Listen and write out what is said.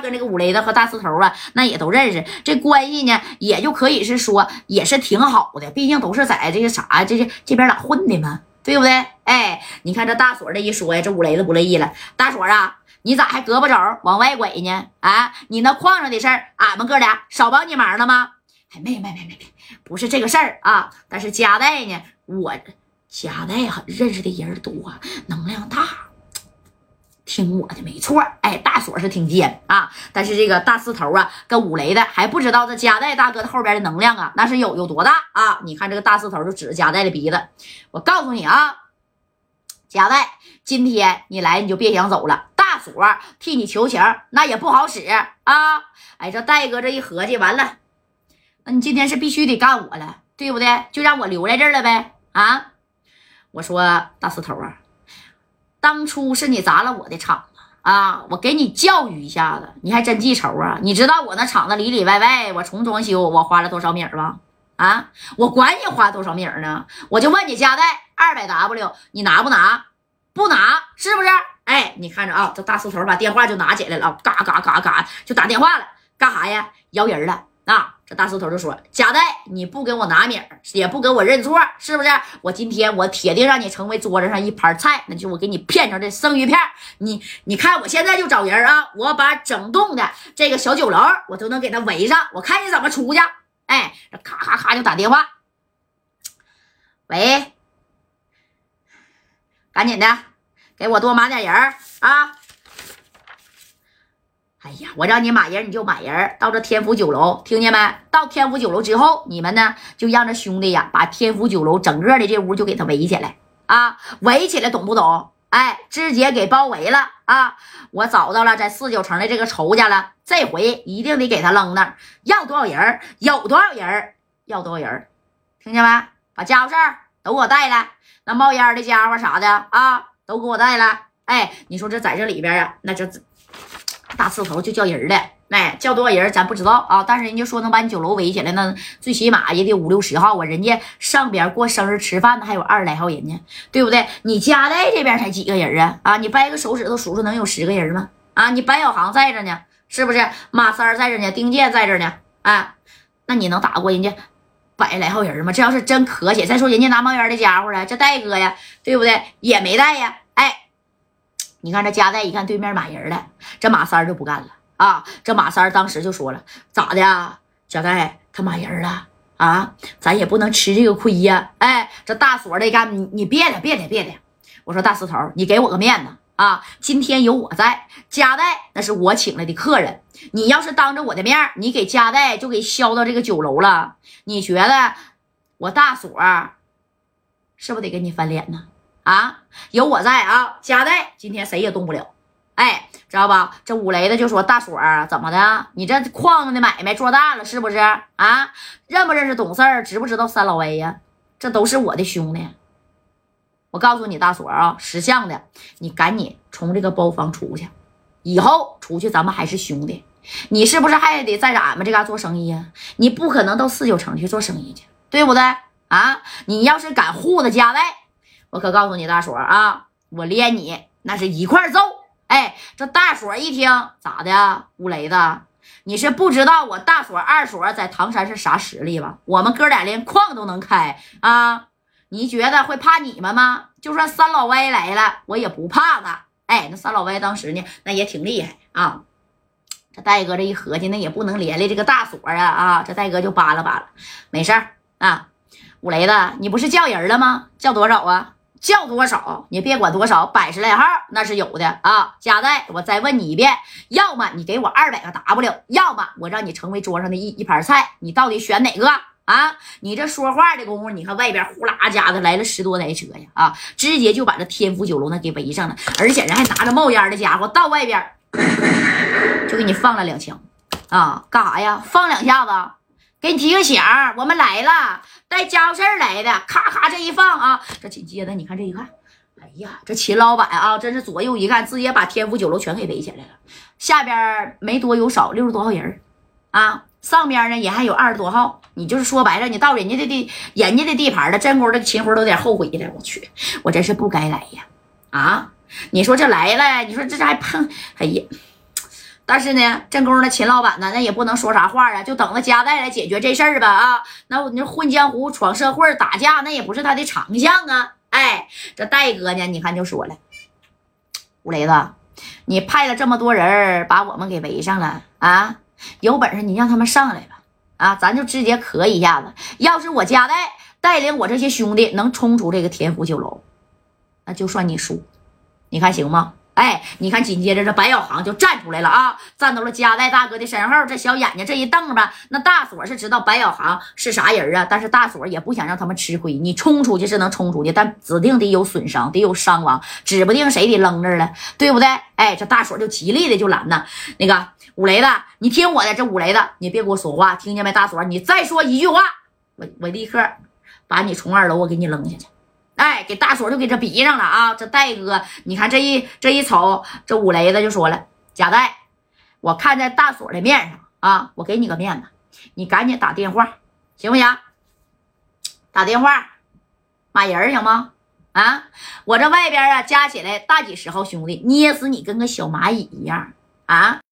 跟这个五雷子和大四头啊，那也都认识，这关系呢，也就可以是说也是挺好的，毕竟都是在这个啥，这这这边咋混的嘛，对不对？哎，你看这大锁这一说呀，这五雷子不乐意了，大锁啊。你咋还胳膊肘往外拐呢？啊，你那矿上的事儿，俺们哥俩少帮你忙了吗？哎，没没没没没，不是这个事儿啊。但是加代呢，我加代很认识的人多，能量大，听我的没错。哎，大锁是挺尖啊，但是这个大四头啊，跟五雷的还不知道这加代大哥的后边的能量啊，那是有有多大啊？你看这个大四头就指着加代的鼻子，我告诉你啊，加代，今天你来你就别想走了。大锁替你求情，那也不好使啊！哎，这戴哥这一合计，完了，那你今天是必须得干我了，对不对？就让我留在这儿了呗！啊，我说大四头啊，当初是你砸了我的场子啊，我给你教育一下子，你还真记仇啊？你知道我那厂子里里外外，我重装修，我花了多少米吗？啊，我管你花多少米呢？我就问你，加带二百 W，你拿不拿？不拿，是不是？哎，你看着啊，这大四头把电话就拿起来了，嘎嘎嘎嘎就打电话了，干啥呀？摇人了啊！这大四头就说：“贾代，你不给我拿米儿，也不给我认错，是不是？我今天我铁定让你成为桌子上一盘菜，那就我给你片成这生鱼片。你你看，我现在就找人啊，我把整栋的这个小酒楼我都能给他围上，我看你怎么出去。哎，这咔咔咔就打电话，喂，赶紧的。”给我多码点人啊！哎呀，我让你买人你就买人，到这天福酒楼，听见没？到天福酒楼之后，你们呢就让这兄弟呀把天福酒楼整个的这屋就给他围起来啊，围起来，懂不懂？哎，直接给包围了啊！我找到了在四九城的这个仇家了，这回一定得给他扔那。要多少人有多少人要多少人听见没？把家伙事儿都给我带来，那冒烟的家伙啥的啊！都给我带了，哎，你说这在这里边啊，那这大刺头就叫人了，哎，叫多少人咱不知道啊，但是人家说能把你酒楼围起来，那最起码也得五六十号啊，人家上边过生日吃饭的还有二十来号人呢，对不对？你家代这边才几个人啊？啊，你掰个手指头数数能有十个人吗？啊，你白小航在这呢，是不是？马三在这呢，丁健在这呢，啊，那你能打过人家百来号人吗？这要是真可起，再说人家拿冒烟的家伙了，这戴哥呀，对不对？也没带呀。哎你看这加代一看对面满人了，这马三就不干了啊！这马三当时就说了：“咋的啊？加代他骂人了啊？咱也不能吃这个亏呀！”哎，这大锁的干你你别的别的别的，我说大石头，你给我个面子啊！今天有我在，加代那是我请来的客人，你要是当着我的面，你给加代就给削到这个酒楼了，你觉得我大锁是不是得跟你翻脸呢？啊，有我在啊，加代今天谁也动不了。哎，知道吧？这五雷的就说大锁啊，怎么的？你这矿的买卖做大了是不是啊？认不认识懂事儿？知不知道三老威呀？这都是我的兄弟。我告诉你，大锁啊，识相的，你赶紧从这个包房出去。以后出去咱们还是兄弟。你是不是还得在俺们这嘎做生意呀？你不可能到四九城去做生意去，对不对？啊，你要是敢护着家外。我可告诉你，大锁啊，我连你那是一块揍！哎，这大锁一听咋的？五雷子，你是不知道我大锁二锁在唐山是啥实力吧？我们哥俩连矿都能开啊！你觉得会怕你们吗？就算三老歪来了，我也不怕他。哎，那三老歪当时呢，那也挺厉害啊！这戴哥这一合计，那也不能连累这个大锁啊！啊，这戴哥就扒拉扒拉，没事儿啊。五雷子，你不是叫人了吗？叫多少啊？叫多少，你别管多少，百十来号那是有的啊。加代，我再问你一遍，要么你给我二百个 W，要么我让你成为桌上的一一盘菜，你到底选哪个啊？你这说话的功夫，你看外边呼啦家的来了十多台车呀，啊，直接就把这天福酒楼那给围上了，而且人还拿着冒烟的家伙到外边就给你放了两枪啊，干啥呀？放两下子，给你提个醒，我们来了。带家伙事儿来的，咔咔这一放啊，这紧接着你看这一看，哎呀，这秦老板啊，真是左右一看，直接把天府酒楼全给围起来了。下边没多有少，六十多号人啊，上边呢也还有二十多号。你就是说白了，你到人家的地，人家的地盘了，真功的秦辉都得后悔了。我去，我真是不该来呀！啊，你说这来了，你说这还碰，哎呀。但是呢，这功夫秦老板呢，那也不能说啥话啊，就等着加代来解决这事儿吧啊。那我那混江湖、闯社会、打架，那也不是他的长项啊。哎，这戴哥呢，你看就说了，吴雷子，你派了这么多人把我们给围上了啊，有本事你让他们上来吧，啊，咱就直接磕一下子。要是我加代带领我这些兄弟能冲出这个天府酒楼，那就算你输，你看行吗？哎，你看，紧接着这白小航就站出来了啊，站到了加代大哥的身后，这小眼睛这一瞪吧，那大锁是知道白小航是啥人啊，但是大锁也不想让他们吃亏。你冲出去是能冲出去，但指定得有损伤，得有伤亡，指不定谁得扔这了，对不对？哎，这大锁就极力的就拦呐，那个五雷子，你听我的，这五雷子，你别给我说话，听见没？大锁，你再说一句话，我我立刻把你从二楼我给你扔下去。哎，给大锁就给这逼上了啊！这戴哥，你看这一这一瞅，这五雷子就说了：“贾戴，我看在大锁的面上啊，我给你个面子，你赶紧打电话，行不行？打电话骂人行吗？啊，我这外边啊加起来大几十号兄弟，捏死你跟个小蚂蚁一样啊！”